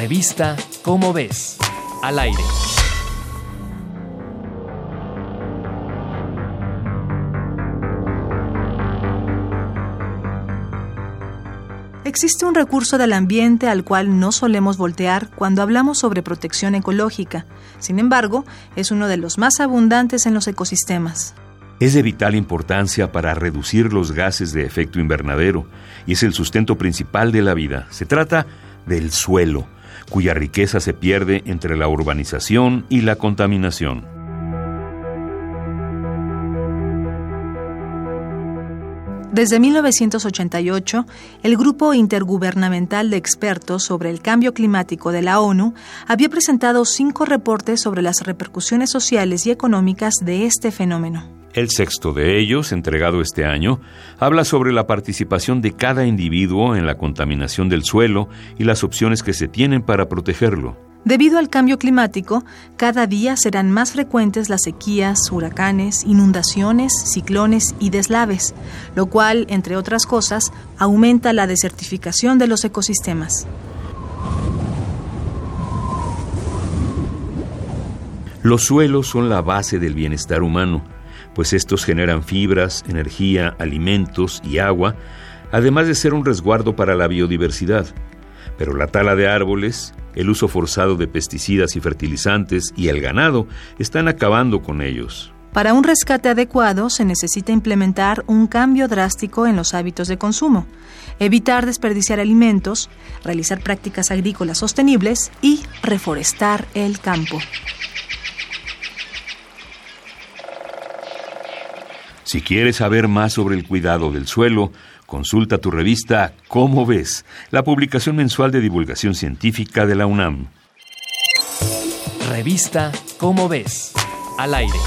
Revista Cómo ves, al aire. Existe un recurso del ambiente al cual no solemos voltear cuando hablamos sobre protección ecológica. Sin embargo, es uno de los más abundantes en los ecosistemas. Es de vital importancia para reducir los gases de efecto invernadero y es el sustento principal de la vida. Se trata del suelo, cuya riqueza se pierde entre la urbanización y la contaminación. Desde 1988, el Grupo Intergubernamental de Expertos sobre el Cambio Climático de la ONU había presentado cinco reportes sobre las repercusiones sociales y económicas de este fenómeno. El sexto de ellos, entregado este año, habla sobre la participación de cada individuo en la contaminación del suelo y las opciones que se tienen para protegerlo. Debido al cambio climático, cada día serán más frecuentes las sequías, huracanes, inundaciones, ciclones y deslaves, lo cual, entre otras cosas, aumenta la desertificación de los ecosistemas. Los suelos son la base del bienestar humano, pues estos generan fibras, energía, alimentos y agua, además de ser un resguardo para la biodiversidad. Pero la tala de árboles, el uso forzado de pesticidas y fertilizantes y el ganado están acabando con ellos. Para un rescate adecuado se necesita implementar un cambio drástico en los hábitos de consumo, evitar desperdiciar alimentos, realizar prácticas agrícolas sostenibles y reforestar el campo. Si quieres saber más sobre el cuidado del suelo, Consulta tu revista Cómo ves, la publicación mensual de divulgación científica de la UNAM. Revista Cómo ves, al aire.